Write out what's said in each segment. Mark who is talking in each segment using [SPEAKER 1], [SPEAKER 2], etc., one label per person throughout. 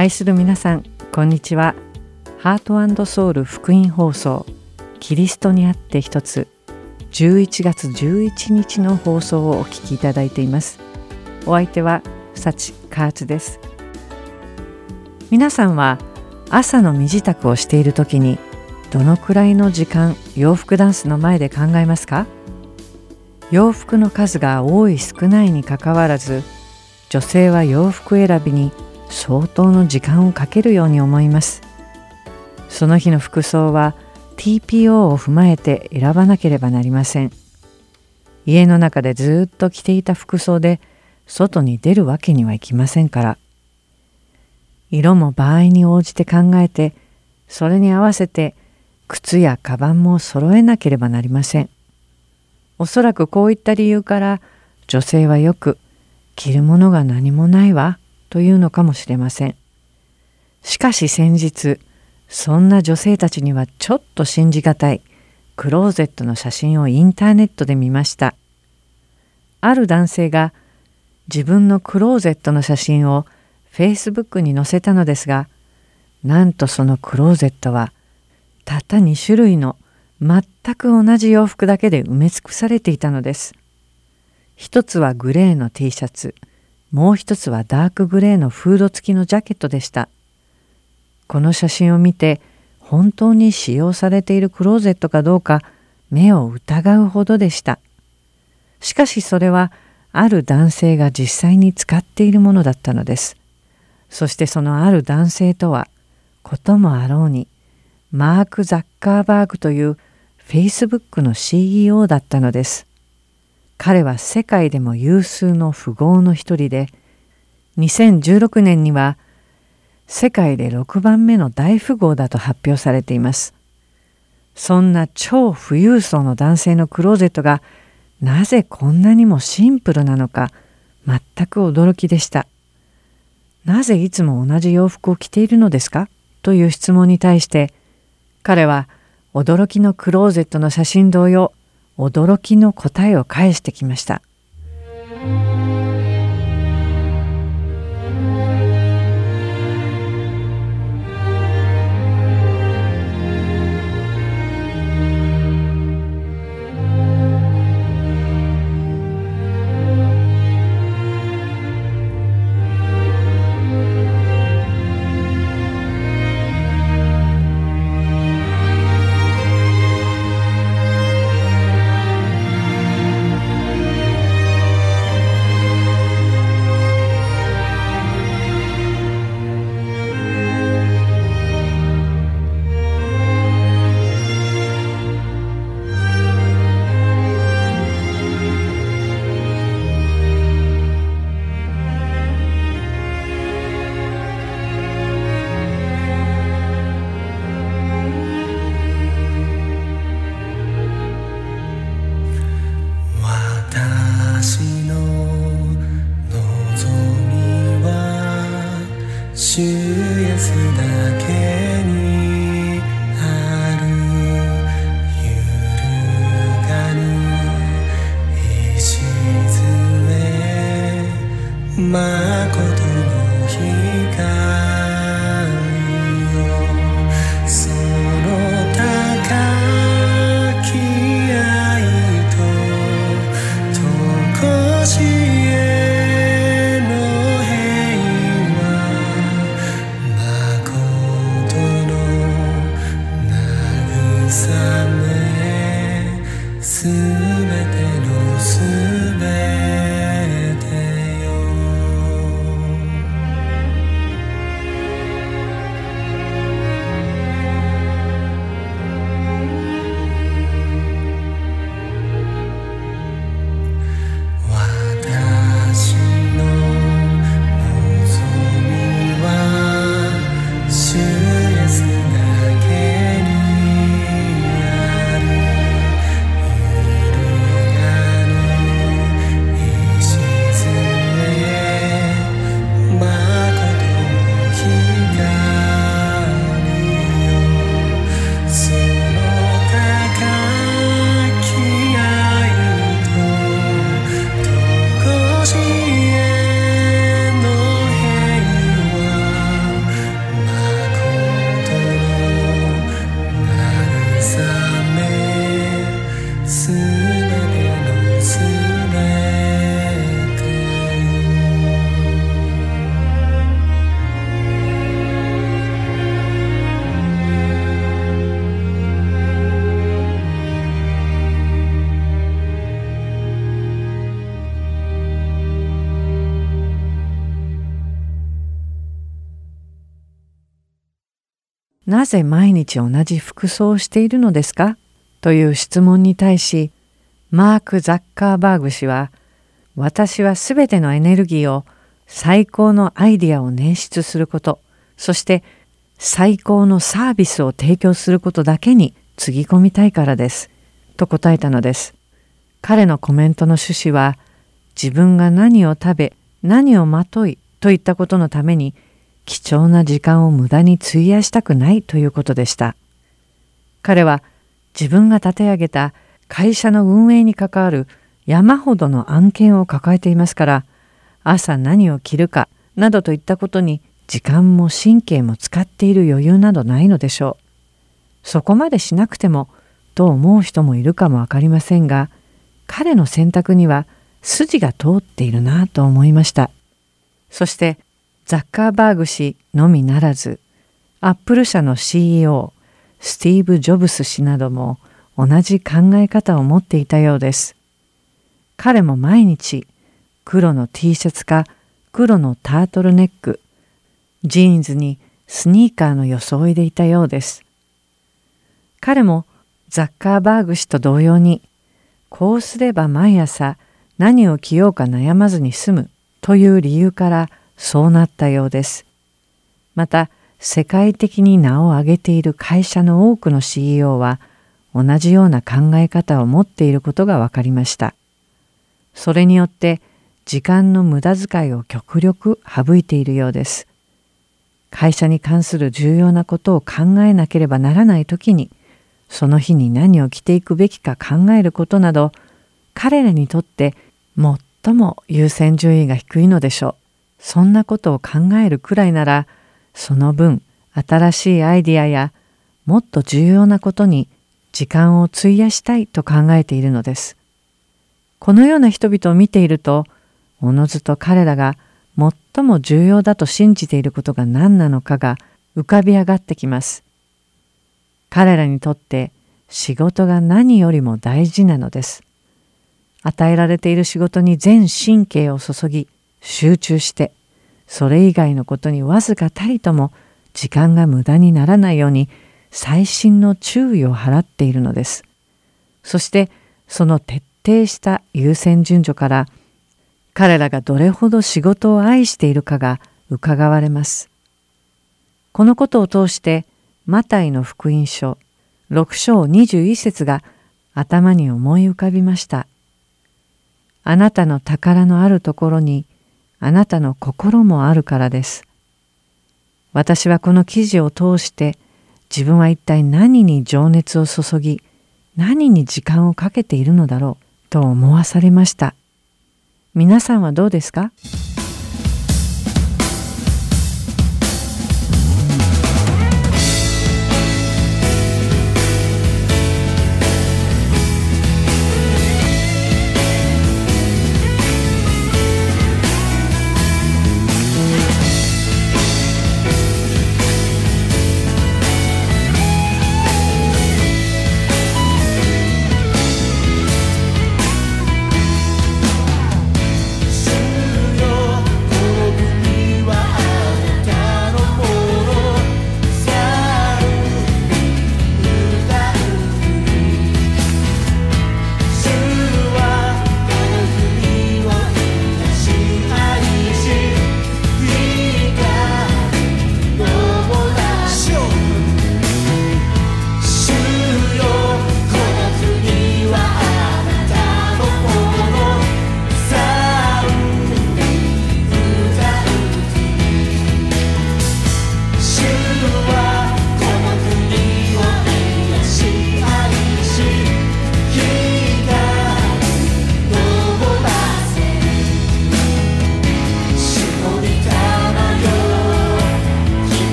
[SPEAKER 1] 愛する皆さんこんにちは。ハートソウル福音放送キリストにあって一つ11月11日の放送をお聞きいただいています。お相手は幸カーツです。皆さんは朝の身支度をしている時にどのくらいの時間洋服ダンスの前で考えますか？洋服の数が多い少ないにかかわらず女性は洋服選びに相当の時間をかけるように思います。その日の服装は TPO を踏まえて選ばなければなりません。家の中でずっと着ていた服装で外に出るわけにはいきませんから。色も場合に応じて考えてそれに合わせて靴やカバンも揃えなければなりません。おそらくこういった理由から女性はよく着るものが何もないわ。というのかもしれません。しかし先日そんな女性たちにはちょっと信じがたいクローゼットの写真をインターネットで見ました。ある男性が自分のクローゼットの写真をフェイスブックに載せたのですがなんとそのクローゼットはたった2種類の全く同じ洋服だけで埋め尽くされていたのです。一つはグレーの T シャツ、もう一つはダークグレーのフード付きのジャケットでした。この写真を見て本当に使用されているクローゼットかどうか目を疑うほどでした。しかしそれはある男性が実際に使っているものだったのです。そしてそのある男性とはこともあろうにマーク・ザッカーバーグという Facebook の CEO だったのです。彼は世界でも有数の富豪の一人で、2016年には世界で6番目の大富豪だと発表されています。そんな超富裕層の男性のクローゼットがなぜこんなにもシンプルなのか全く驚きでした。なぜいつも同じ洋服を着ているのですか？という質問に対して彼は驚きのクローゼットの写真同様驚きの答えを返してきました。すべてのすべてなぜ毎日同じ服装をしているのですか？という質問に対し、マーク・ザッカーバーグ氏は、私はすべてのエネルギーを最高のアイディアを捻出すること、そして最高のサービスを提供することだけにつぎ込みたいからです。と答えたのです。彼のコメントの趣旨は、自分が何を食べ、何をまといといったことのために貴重な時間を無駄に費やしたくないということでした。彼は自分が立て上げた会社の運営に関わる山ほどの案件を抱えていますから朝何を着るかなどといったことに時間も神経も使っている余裕などないのでしょう。そこまでしなくてもと思う人もいるかもわかりませんが彼の選択には筋が通っているなと思いました。そしてザッカーバーグ氏のみならずアップル社の CEO スティーブ・ジョブス氏なども同じ考え方を持っていたようです。彼も毎日黒の T シャツか黒のタートルネック、ジーンズにスニーカーの装いでいたようです。彼もザッカーバーグ氏と同様にこうすれば毎朝何を着ようか悩まずに済むという理由からそうなったようです。また世界的に名を上げている会社の多くの CEO は同じような考え方を持っていることが分かりました。それによって時間の無駄遣いを極力省いているようです。会社に関する重要なことを考えなければならない時にその日に何を着ていくべきか考えることなど彼らにとって最も優先順位が低いのでしょう。そんなことを考えるくらいならその分新しいアイディアやもっと重要なことに時間を費やしたいと考えているのです。このような人々を見ているとおのずと彼らが最も重要だと信じていることが何なのかが浮かび上がってきます。彼らにとって仕事が何よりも大事なのです。与えられている仕事に全神経を注ぎ集中してそれ以外のことにわずかたりとも時間が無駄にならないように細心の注意を払っているのです。そしてその徹底した優先順序から彼らがどれほど仕事を愛しているかが伺われます。このことを通してマタイの福音書6章21節が頭に思い浮かびました。あなたの宝のあるところにあなたの心もあるからです。私はこの記事を通して自分は一体何に情熱を注ぎ何に時間をかけているのだろうと思わされました。皆さんはどうですか？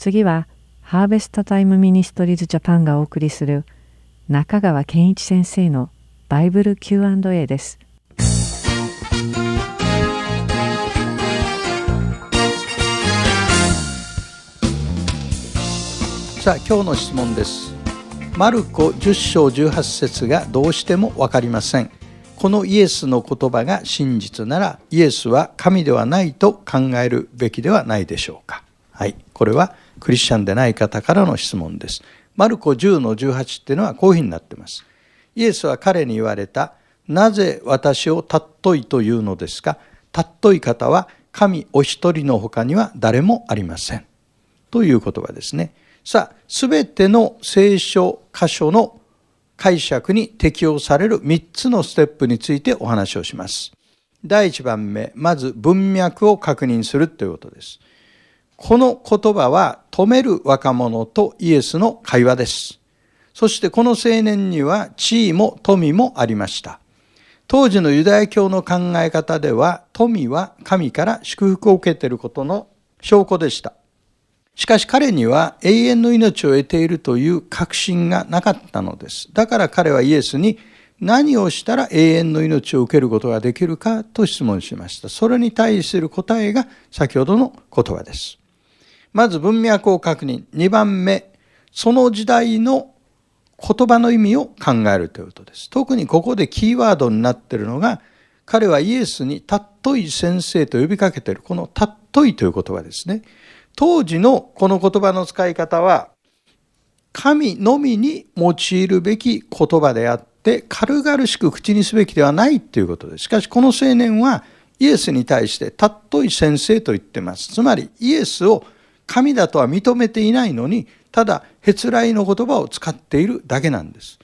[SPEAKER 1] 次はハーベストタイムミニストリーズジャパンがお送りする中川健一先生のバイブル Q&A です。
[SPEAKER 2] さあ今日の質問です。マルコ10章18節がどうしても分かりません。このイエスの言葉が真実ならイエスは神ではないと考えるべきではないでしょうか。はい。これはクリスチャンでない方からの質問です。マルコ10の18っていうのはこういうふうになってます。イエスは彼に言われた。なぜ私を尊いというのですか？尊い方は神お一人の他には誰もありません。という言葉ですね。さあ、すべての聖書箇所の解釈に適用される3つのステップについてお話をします。第1番目、まず文脈を確認するということです。この言葉は止める若者とイエスの会話です。そしてこの青年には地位も富もありました。当時のユダヤ教の考え方では富は神から祝福を受けていることの証拠でした。しかし彼には永遠の命を得ているという確信がなかったのです。だから彼はイエスに何をしたら永遠の命を受けることができるかと質問しました。それに対する答えが先ほどの言葉です。まず文脈を確認。2番目、その時代の言葉の意味を考えるということです。特にここでキーワードになっているのが、彼はイエスにたっとい先生と呼びかけている、このたっといという言葉ですね。当時のこの言葉の使い方は、神のみに用いるべき言葉であって、軽々しく口にすべきではないということです。しかしこの青年はイエスに対してたっとい先生と言っています。つまりイエスを神だとは認めていないのに、ただ、へつらいの言葉を使っているだけなんです。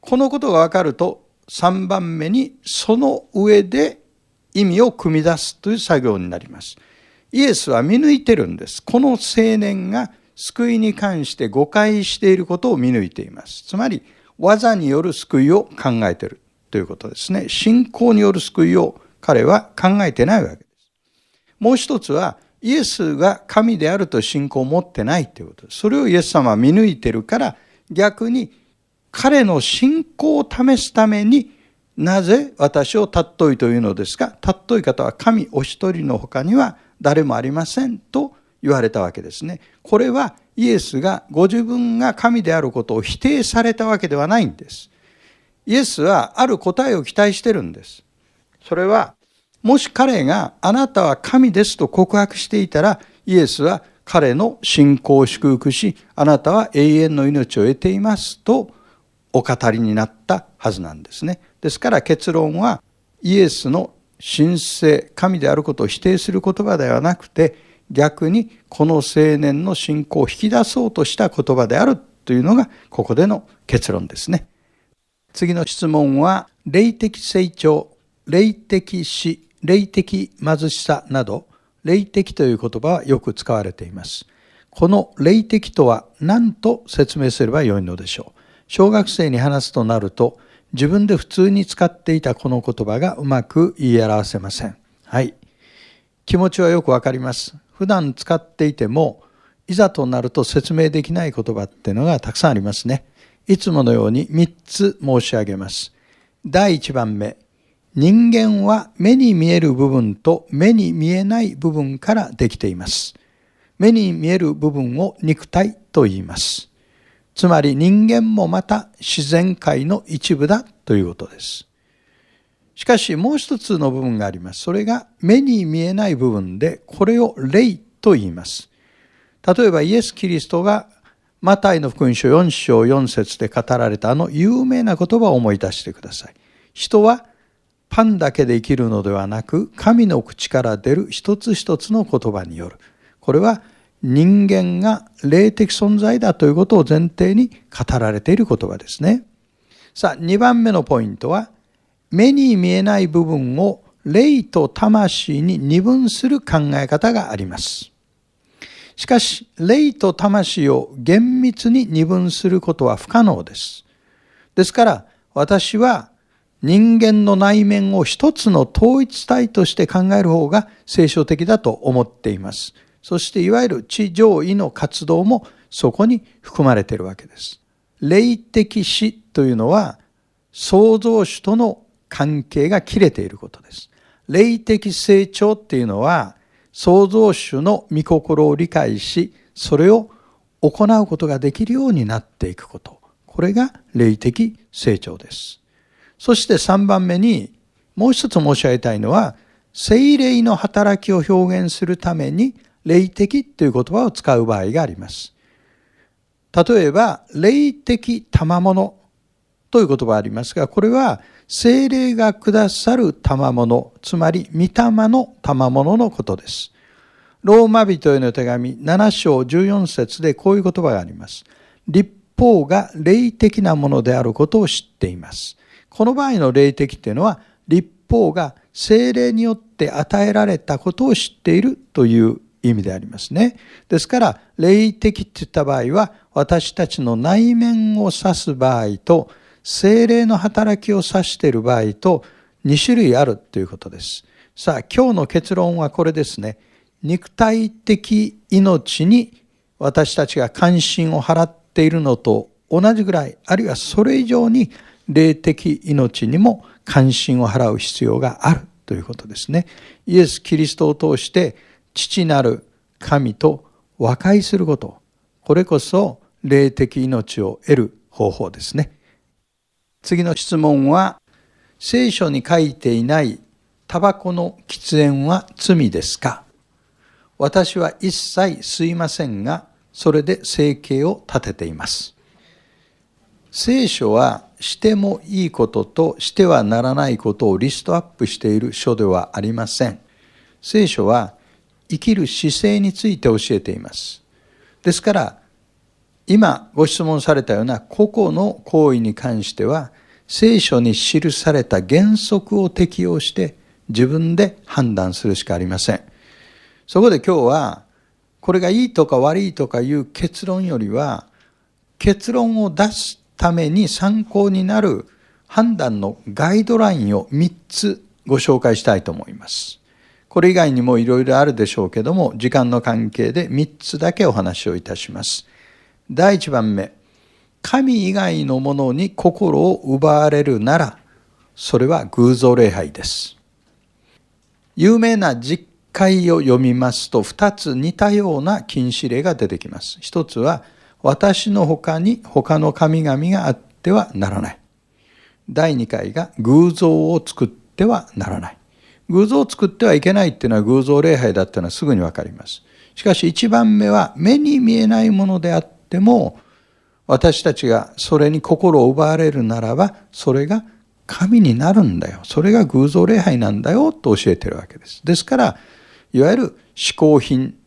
[SPEAKER 2] このことがわかると、3番目にその上で意味を組み出すという作業になります。イエスは見抜いてるんです。この青年が救いに関して誤解していることを見抜いています。つまり、技による救いを考えているということですね。信仰による救いを彼は考えてないわけです。もう一つは、イエスが神であると信仰を持ってないということです。それをイエス様は見抜いてるから、逆に彼の信仰を試すために、なぜ私を尊いというのですか？尊い方は神お一人の他には誰もありませんと言われたわけですね。これはイエスがご自分が神であることを否定されたわけではないんです。イエスはある答えを期待してるんです。それは、もし彼があなたは神ですと告白していたら、イエスは彼の信仰を祝福し、あなたは永遠の命を得ていますとお語りになったはずなんですね。ですから結論はイエスの神聖、神であることを否定する言葉ではなくて、逆にこの青年の信仰を引き出そうとした言葉であるというのが、ここでの結論ですね。次の質問は、霊的成長、霊的死、霊的貧しさなど、霊的という言葉はよく使われています。この霊的とは何と説明すればよいのでしょう。小学生に話すとなると、自分で普通に使っていたこの言葉がうまく言い表せません。はい。気持ちはよくわかります。普段使っていても、いざとなると説明できない言葉っていうのがたくさんありますね。いつものように3つ申し上げます。第1番目。人間は目に見える部分と目に見えない部分からできています。目に見える部分を肉体と言います。つまり人間もまた自然界の一部だということです。しかしもう一つの部分があります。それが目に見えない部分で、これを霊と言います。例えばイエス・キリストがマタイの福音書4章4節で語られたあの有名な言葉を思い出してください。人はパンだけで生きるのではなく、神の口から出る一つ一つの言葉による。これは人間が霊的存在だということを前提に語られている言葉ですね。さあ、2番目のポイントは、目に見えない部分を霊と魂に二分する考え方があります。しかし、霊と魂を厳密に二分することは不可能です。ですから、私は人間の内面を一つの統一体として考える方が聖書的だと思っています。そしていわゆる地上位の活動もそこに含まれているわけです。霊的死というのは創造主との関係が切れていることです。霊的成長っていうのは創造主の御心を理解し、それを行うことができるようになっていくこと。これが霊的成長です。そして3番目にもう一つ申し上げたいのは、精霊の働きを表現するために霊的という言葉を使う場合があります。例えば、霊的賜物という言葉がありますが、これは精霊がくださる賜物、つまり御霊の賜物のことです。ローマ人への手紙7章14節でこういう言葉があります。立法が霊的なものであることを知っています。この場合の霊的っていうのは、立法が精霊によって与えられたことを知っているという意味でありますね。ですから、霊的って言った場合は、私たちの内面を指す場合と、精霊の働きを指している場合と、2種類あるということです。さあ、今日の結論はこれですね。肉体的命に私たちが関心を払っているのと同じぐらい、あるいはそれ以上に霊的命にも関心を払う必要があるということですね。イエス・キリストを通して父なる神と和解すること。これこそ霊的命を得る方法ですね。次の質問は、聖書に書いていないタバコの喫煙は罪ですか？私は一切吸いませんが、それで生計を立てています。聖書はしてもいいこととしてはならないことをリストアップしている書ではありません。聖書は生きる姿勢について教えています。ですから、今ご質問されたような個々の行為に関しては、聖書に記された原則を適用して自分で判断するしかありません。そこで今日は、これがいいとか悪いとかいう結論よりは、結論を出すために参考になる判断のガイドラインを3つご紹介したいと思います。これ以外にもいろいろあるでしょうけども、時間の関係で3つだけお話をいたします。第1番目、神以外のものに心を奪われるなら、それは偶像礼拝です。有名な実会を読みますと、2つ似たような禁止令が出てきます。1つは、私の他に他の神々があってはならない。第2回が偶像を作ってはならない。偶像を作ってはいけないっていうのは偶像礼拝だっていうのはすぐにわかります。しかし一番目は目に見えないものであっても私たちがそれに心を奪われるならばそれが神になるんだよ。それが偶像礼拝なんだよと教えてるわけです。ですからいわゆる嗜好品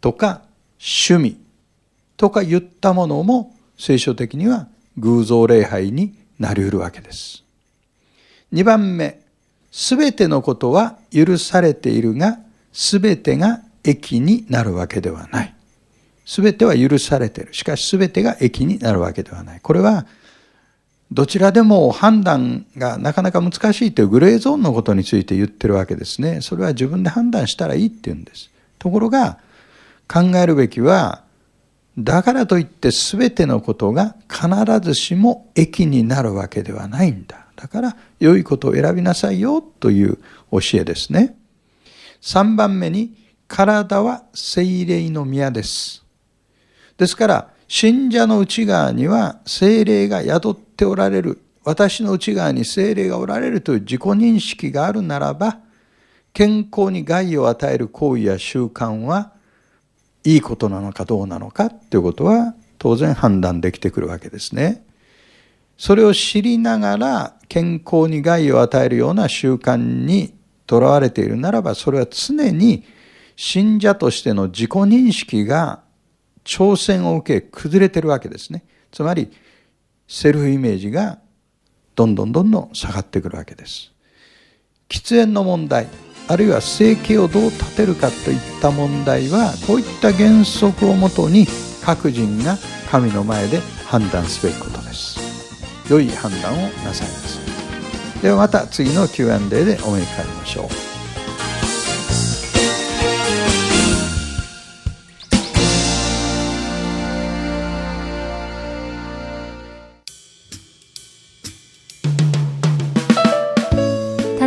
[SPEAKER 2] とか趣味とか言ったものも聖書的には偶像礼拝になり得るわけです。2番目、すべてのことは許されているが、すべてが益になるわけではない。すべては許されている。しかしすべてが益になるわけではない。これは、どちらでも判断がなかなか難しいというグレーゾーンのことについて言ってるわけですね。それは自分で判断したらいいって言うんです。ところが、考えるべきは、だからといって全てのことが必ずしも益になるわけではないんだ。だから良いことを選びなさいよという教えですね。3番目に、体は精霊の宮です。ですから、信者の内側には精霊が宿っておられる、私の内側に精霊がおられるという自己認識があるならば、健康に害を与える行為や習慣はいいことなのかどうなのかっていうことは当然判断できてくるわけですね。それを知りながら健康に害を与えるような習慣にとらわれているならばそれは常に信者としての自己認識が挑戦を受け崩れてるわけですね。つまりセルフイメージがどんどんどんどん下がってくるわけです。喫煙の問題あるいは生計をどう立てるかといった問題はこういった原則をもとに各人が神の前で判断すべきことです。良い判断をなさいます。ではまた次の Q&A でお目にかかりましょう。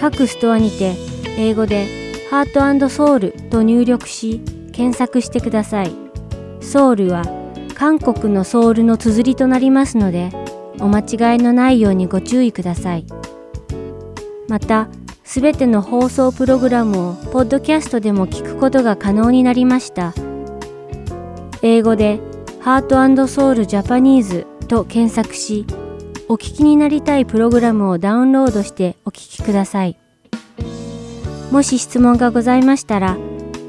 [SPEAKER 3] 各ストアにて英語でハートソウルと入力し検索してください。ソウルは韓国のソウルの綴りとなりますのでお間違いのないようにご注意ください。またすべての放送プログラムをポッドキャストでも聞くことが可能になりました。英語でハートソウルジャパニーズと検索しお聞きになりたいプログラムをダウンロードしてお聞きくださいもし質問がございましたら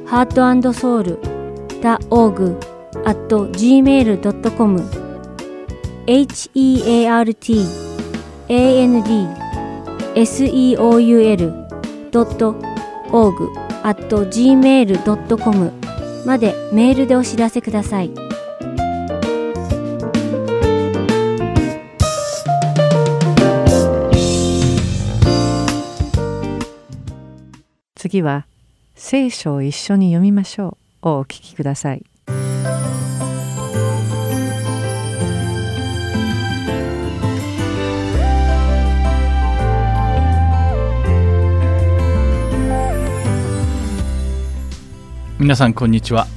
[SPEAKER 3] heartandsoul.org at gmail.com heart and seoul.org at gmail.com までメールでお知らせください。
[SPEAKER 1] 次は聖書を一緒に読みましょう。をお聞きください。
[SPEAKER 4] 皆さんこんにちは。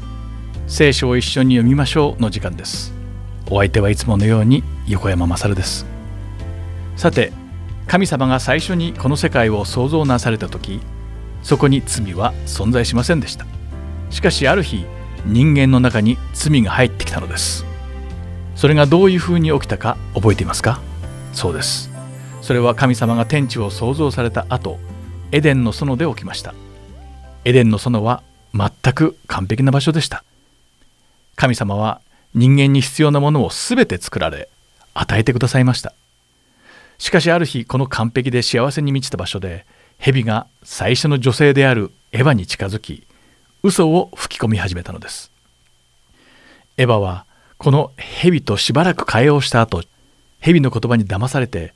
[SPEAKER 4] 聖書を一緒に読みましょうの時間です。お相手はいつものように横山勝です。さて神様が最初にこの世界を創造なされた時そこに罪は存在しませんでした。しかしある日人間の中に罪が入ってきたのです。それがどういうふうに起きたか覚えていますか？そうです。それは神様が天地を創造された後エデンの園で起きました。エデンの園は全く完璧な場所でした。神様は人間に必要なものを全て作られ与えてくださいました。しかしある日この完璧で幸せに満ちた場所で蛇が最初の女性であるエヴァに近づき嘘を吹き込み始めたのです。エヴァはこの蛇としばらく会話をした後蛇の言葉に騙されて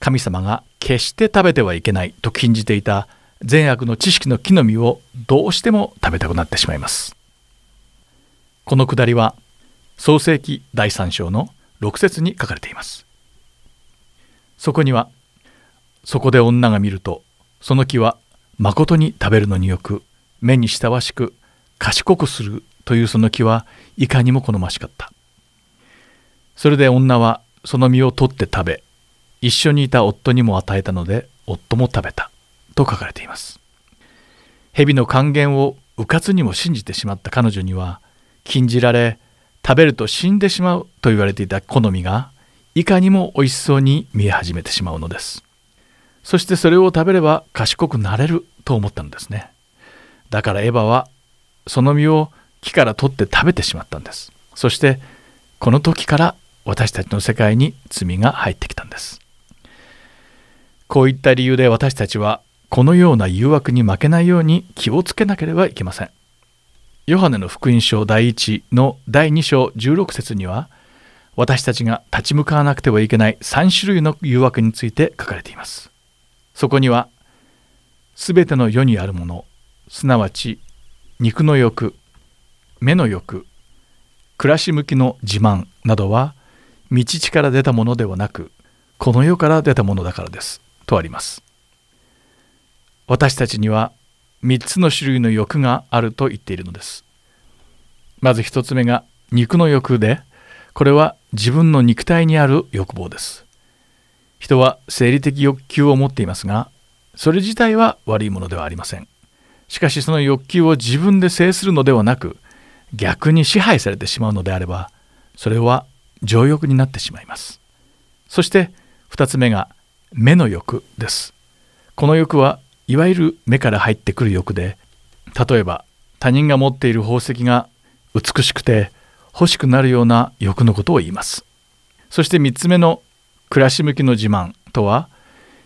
[SPEAKER 4] 神様が決して食べてはいけないと禁じていた善悪の知識の木の実をどうしても食べたくなってしまいます。このくだりは創世記第3章の6節に書かれています。そこにはそこで女が見るとその木はまことに食べるのによく目に親しく賢くするというその木はいかにも好ましかった。それで女はその実を取って食べ一緒にいた夫にも与えたので夫も食べたと書かれています。蛇の還元を迂闊にも信じてしまった彼女には禁じられ食べると死んでしまうと言われていた好みがいかにも美味しそうに見え始めてしまうのです。そしてそれを食べれば賢くなれると思ったのですねだからエヴァはその実を木から取って食べてしまったんですそしてこの時から私たちの世界に罪が入ってきたんですこういった理由で私たちはこのような誘惑に負けないように気をつけなければいけません。ヨハネの福音書第1の第2章16節には私たちが立ち向かわなくてはいけない3種類の誘惑について書かれています。そこにはすべての世にあるものすなわち肉の欲目の欲暮らし向きの自慢などは道地から出たものではなくこの世から出たものだからですとあります。私たちには3つの種類の欲があると言っているのです。まず1つ目が肉の欲で、これは自分の肉体にある欲望です。人は生理的欲求を持っていますが、それ自体は悪いものではありません。しかしその欲求を自分で制するのではなく、逆に支配されてしまうのであれば、それは情欲になってしまいます。そして2つ目が目の欲です。この欲はいわゆる目から入ってくる欲で例えば他人が持っている宝石が美しくて欲しくなるような欲のことを言いますそして3つ目の暮らし向きの自慢とは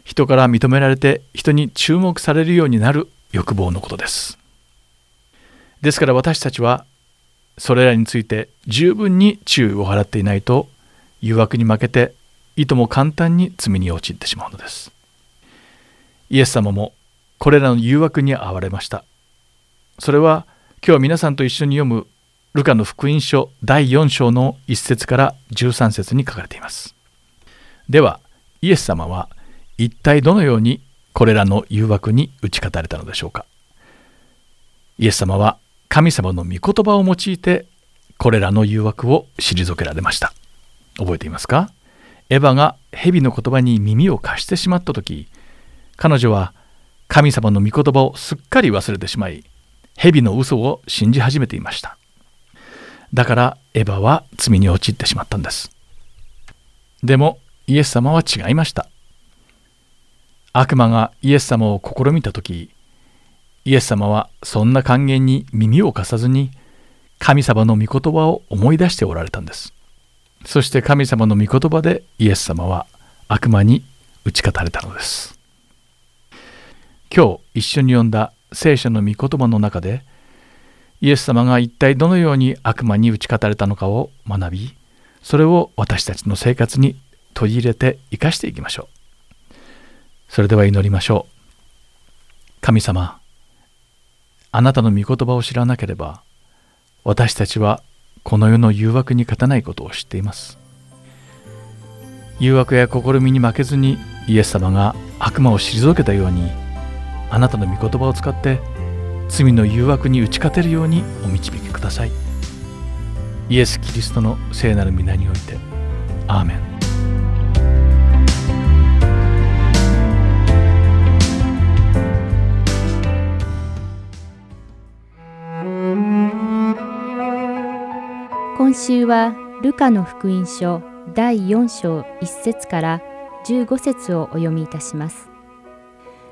[SPEAKER 4] 人から認められて人に注目されるようになる欲望のことです。ですから私たちはそれらについて十分に注意を払っていないと誘惑に負けていとも簡単に罪に陥ってしまうのです。イエス様もこれらの誘惑に遭われました。それは今日皆さんと一緒に読むルカの福音書第4章の1節から13節に書かれています。ではイエス様は一体どのようにこれらの誘惑に打ち勝たれたのでしょうか？イエス様は神様の御言葉を用いてこれらの誘惑を退けられました。覚えていますか？エヴァが蛇の言葉に耳を貸してしまった時彼女は神様の御言葉をすっかり忘れてしまい蛇の嘘を信じ始めていました。だからエヴァは罪に陥ってしまったんです。でもイエス様は違いました。悪魔がイエス様を試みた時イエス様はそんな還元に耳を貸さずに神様の御言葉を思い出しておられたんです。そして神様の御言葉でイエス様は悪魔に打ち勝たれたのです。今日一緒に読んだ聖書の御言葉の中でイエス様が一体どのように悪魔に打ち勝たれたのかを学びそれを私たちの生活に取り入れて生かしていきましょうそれでは祈りましょう。神様、あなたの御言葉を知らなければ、私たちはこの世の誘惑に勝たないことを知っています。誘惑や試みに負けずにイエス様が悪魔を退けたように、あなたの御言葉を使って罪の誘惑に打ち勝てるようにお導きください。イエス・キリストの聖なる皆において、アーメン。
[SPEAKER 5] 今週はルカの福音書第4章1節から15節をお読みいたします。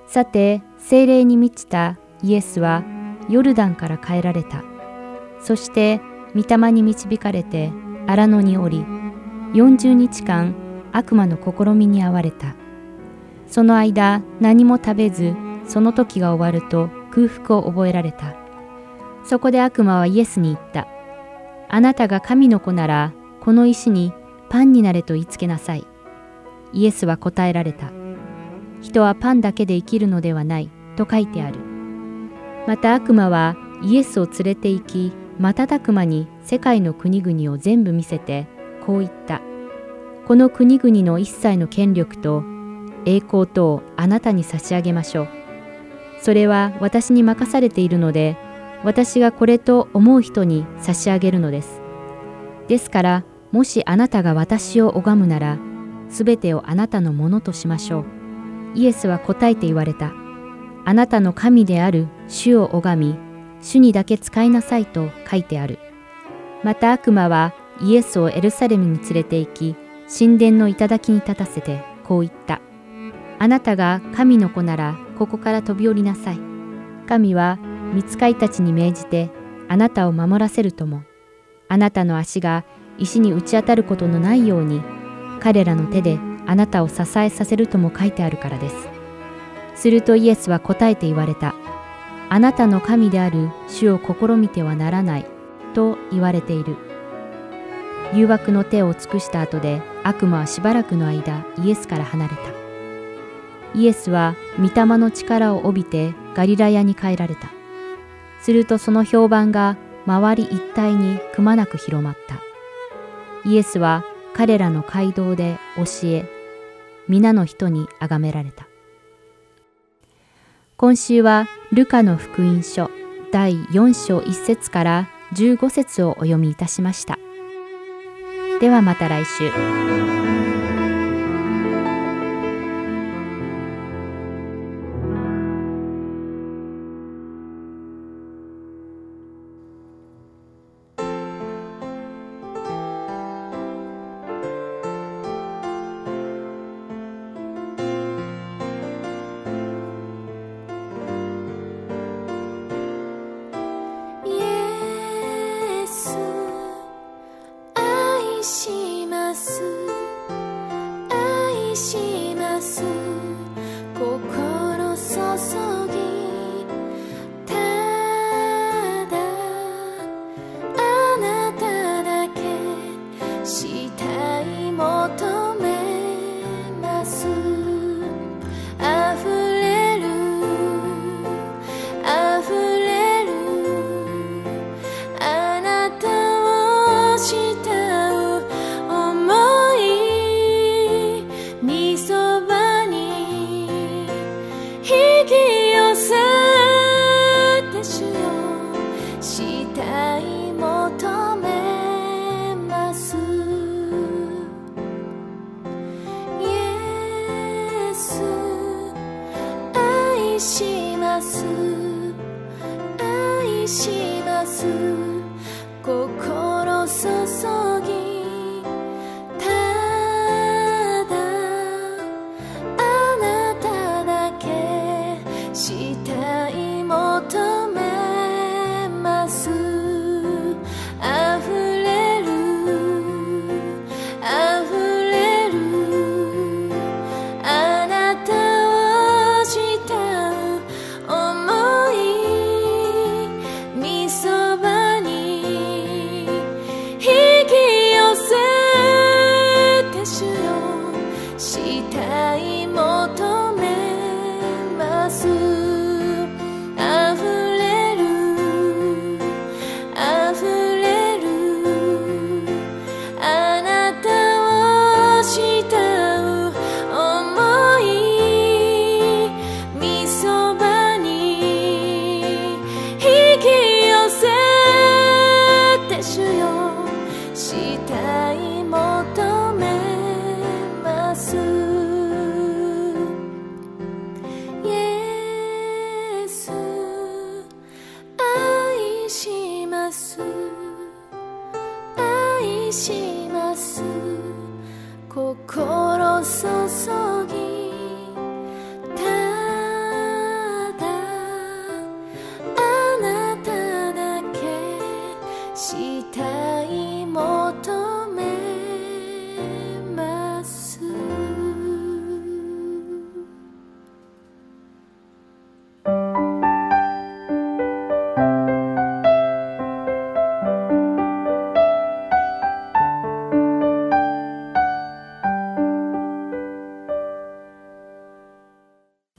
[SPEAKER 5] さて、精霊に満ちたイエスはヨルダンから帰られた。そして御霊に導かれて荒野に降り、40日間悪魔の試みに遭われた。その間何も食べず、その時が終わると空腹を覚えられた。そこで悪魔はイエスに言った。あなたが神の子なら、この石にパンになれと言いつけなさい。イエスは答えられた。人はパンだけで生きるのではない、と書いてある。また悪魔はイエスを連れて行き、瞬く間に世界の国々を全部見せて、こう言った。この国々の一切の権力と栄光とをあなたに差し上げましょう。それは私に任されているので、私がこれと思う人に差し上げるのです。ですから、もしあなたが私を拝むなら、すべてをあなたのものとしましょう。イエスは答えて言われた。あなたの神である主を拝み、主にだけ使いなさいと書いてある。また悪魔はイエスをエルサレムに連れて行き、神殿の頂に立たせてこう言った。あなたが神の子ならここから飛び降りなさい。神は見つかいたちに命じてあなたを守らせるともあなたの足が石に打ち当たることのないように彼らの手であなたを支えさせるとも書いてあるからです。するとイエスは答えて言われた。あなたの神である主を試みてはならないと言われている。誘惑の手を尽くした後で悪魔はしばらくの間イエスから離れた。イエスは御霊の力を帯びてガリラヤに帰られた。するとその評判が周り一帯にくまなく広まった。イエスは彼らの街道で教え、皆の人に崇められた。今週はルカの福音書第4章1節から15節をお読みいたしました。ではまた来週。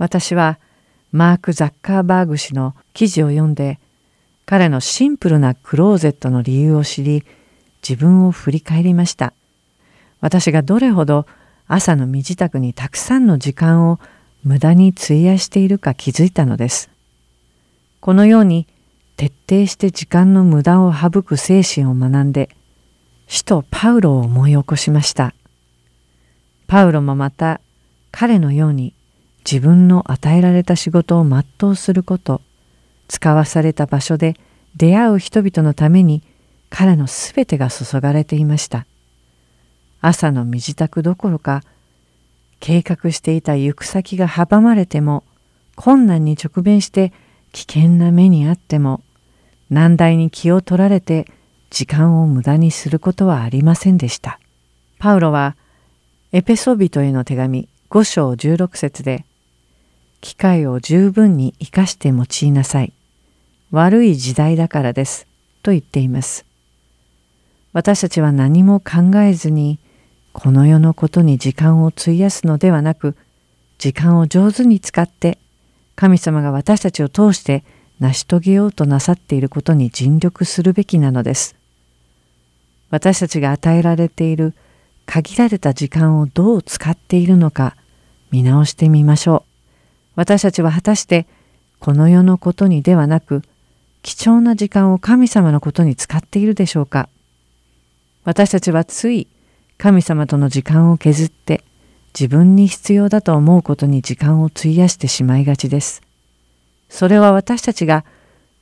[SPEAKER 1] 私はマーク・ザッカーバーグ氏の記事を読んで彼のシンプルなクローゼットの理由を知り自分を振り返りました。私がどれほど朝の身支度にたくさんの時間を無駄に費やしているか気づいたのです。このように徹底して時間の無駄を省く精神を学んで使徒パウロを思い起こしました。パウロもまた彼のように自分の与えられた仕事を全うすること使わされた場所で出会う人々のために彼のすべてが注がれていました。朝の身支度どころか計画していた行く先が阻まれても困難に直面して危険な目にあっても難題に気を取られて時間を無駄にすることはありませんでした。パウロはエペソビトへの手紙5章16節で機会を十分に生かして用いなさい。悪い時代だからです。と言っています。私たちは何も考えずに、この世のことに時間を費やすのではなく、時間を上手に使って、神様が私たちを通して成し遂げようとなさっていることに尽力するべきなのです。私たちが与えられている限られた時間をどう使っているのか見直してみましょう。私たちは果たしてこの世のことにではなく貴重な時間を神様のことに使っているでしょうか私たちはつい神様との時間を削って自分に必要だと思うことに時間を費やしてしまいがちです。それは私たちが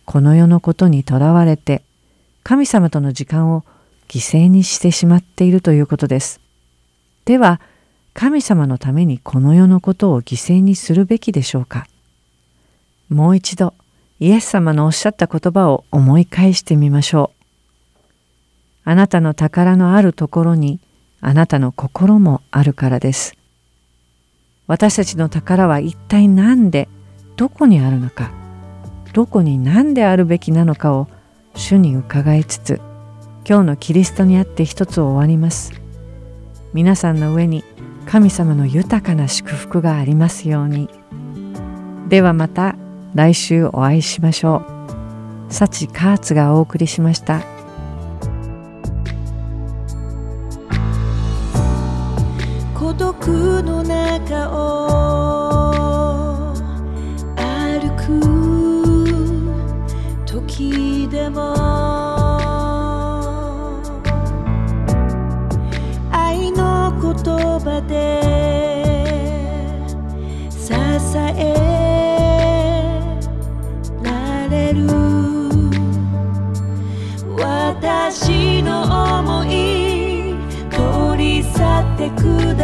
[SPEAKER 1] この世のことにとらわれて神様との時間を犠牲にしてしまっているということです。では神様のためにこの世のことを犠牲にするべきでしょうか？もう一度イエス様のおっしゃった言葉を思い返してみましょう。あなたの宝のあるところにあなたの心もあるからです。私たちの宝は一体何でどこにあるのか？どこに何であるべきなのかを主に伺いつつ今日のキリストにあって一つを終わります。皆さんの上に神様の豊かな祝福がありますように。ではまた来週お会いしましょう。幸カーツがお送りしました。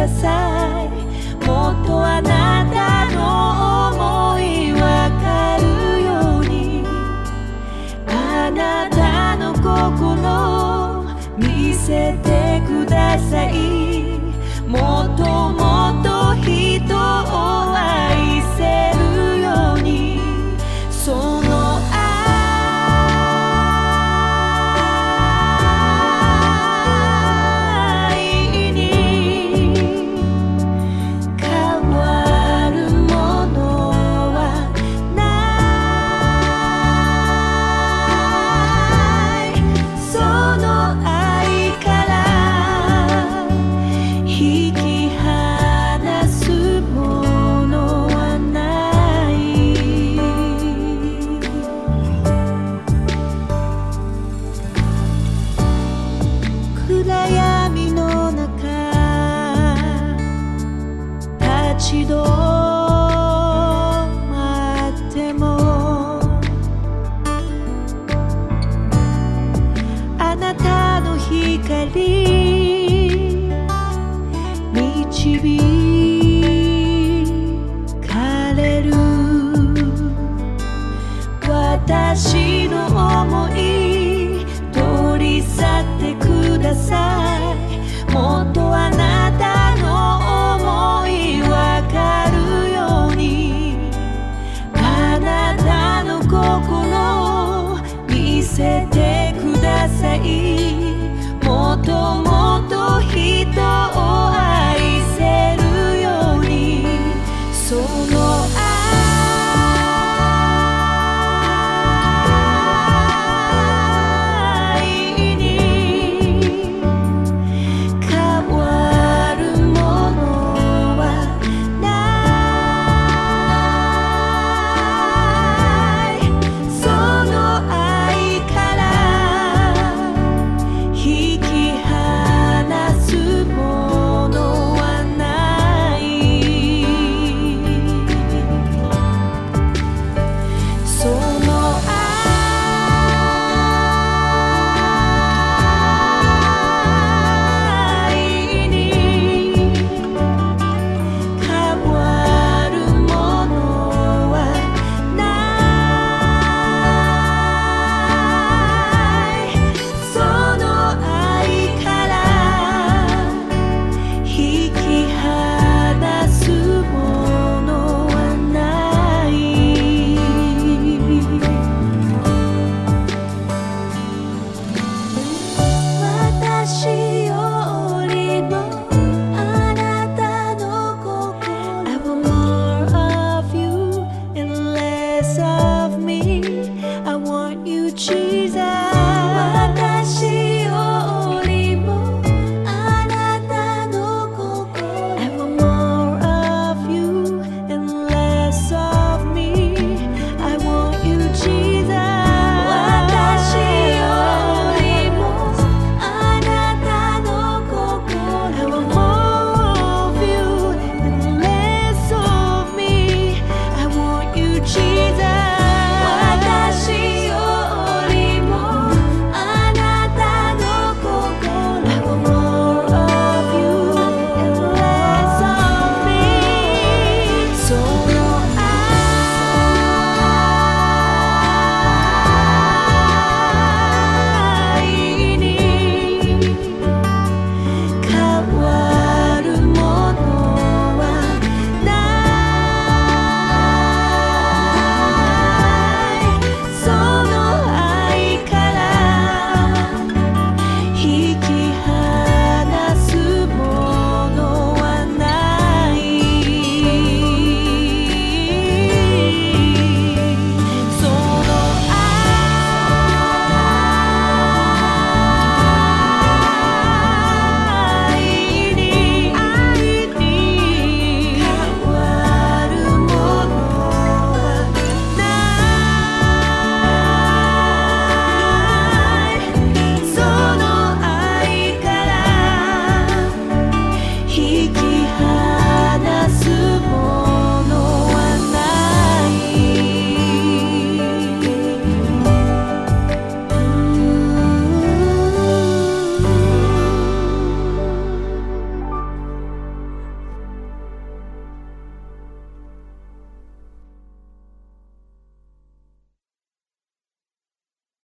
[SPEAKER 6] っ